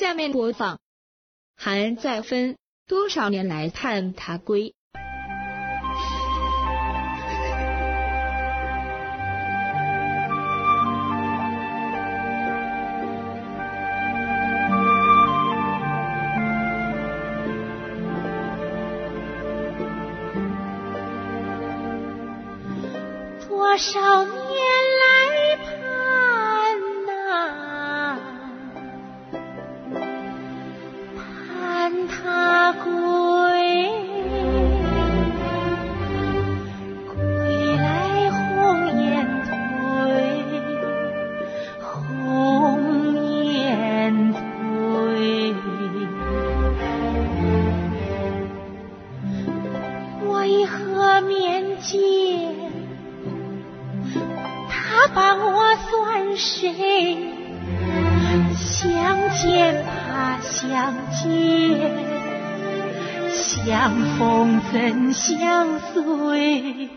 下面播放，还在分多少年来盼他归。多少年河面见他把我算谁？相见怕相见，相逢怎相随？